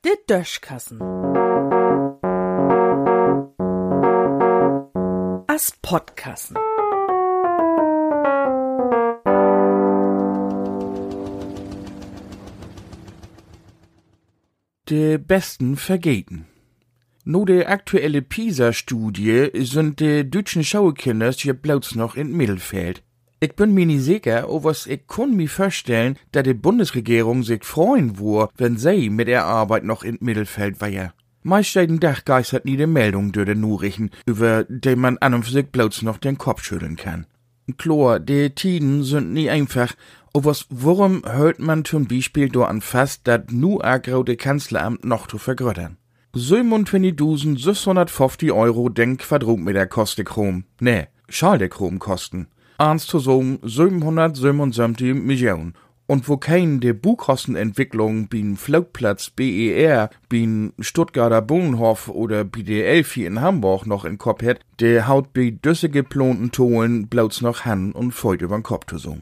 De Döschkassen. As Podkassen. De besten vergeten. No de aktuelle PISA-Studie sind de deutschen Schauekinders hier bloß noch in Mittelfeld. Ich bin mir nicht sicher, ob was ich kann mir vorstellen, dass die Bundesregierung sich freuen wur, wenn sie mit der Arbeit noch in Mittelfeld war. Meist jeden Tag geistert nie de Meldung durch den Nachrichten, über die man an und für sich bloß noch den Kopf schütteln kann. Klar, die Tiden sind nie einfach, aber was, warum hört man zum Beispiel do an fast, dat nu agraute Kanzleramt noch zu vergröttern? 27.650 Euro den Quadratmeter koste Chrom. Nee, schall der Chrom kosten. Eins zu so 777 Millionen. Und wo kein de Buchkostenentwicklung bin Flugplatz BER, bin Stuttgarter Bohnenhof oder de Elfi in Hamburg noch in Kopf hat, der haut bi düsse geplonten Tolen blauts noch Han und feut übern Kopf zu so.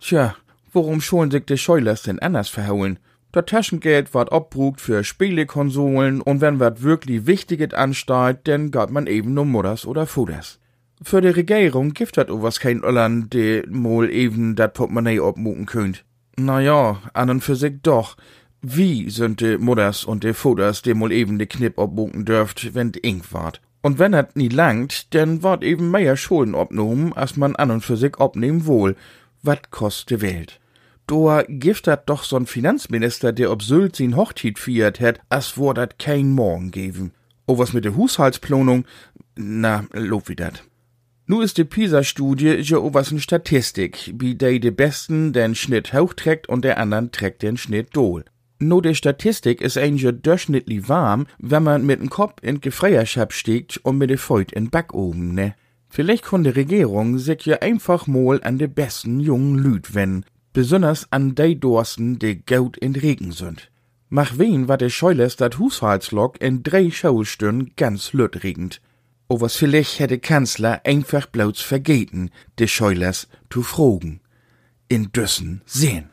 Tja, warum schon sich de Scheulers denn anders verhauen? Das Taschengeld ward abbrugt für Spielekonsolen und wenn wat wirklich Wichtiges ansteht, dann gab man eben nur Mutters oder Futters. Für die Regierung gibt dat was kein Irland, de mol eben dat Portemonnaie obmucken könnt. Na ja, an und für sich doch. Wie sind de Mutters und de Futters, de mol eben de Knipp obmucken dürft, wenn ink ward? Und wenn dat nie langt, dann ward eben mehr Schulden obnommen, als man an und für sich obnehmen wohl. Wat kost de Welt? Doa gift dat doch so'n Finanzminister, der ob Sylt sin Hochtit fiert het, as wor dat kein Morgen geben. O was mit der Haushaltsplanung? Na, lob wie dat. Nu ist die PISA-Studie ja o was n Statistik, wie de de Besten den Schnitt hoch trägt und der anderen trägt den Schnitt dohl. No de Statistik is eigentlich durchschnittlich warm, wenn man mit dem Kopf in Gefreierschap stiegt und mit de Feut in Backoben, ne? Vielleicht kann die Regierung sich ja einfach mal an de besten jungen Lüd wenden, besonders an de Dorsten, de Gaut in Regen sind. Mach wen war de Scheules dat Haushaltslog in drei Schaustunden ganz lütregend. O was vielleicht hätte Kanzler einfach bloß vergeten, de Scheules zu fragen. In Düssen sehen.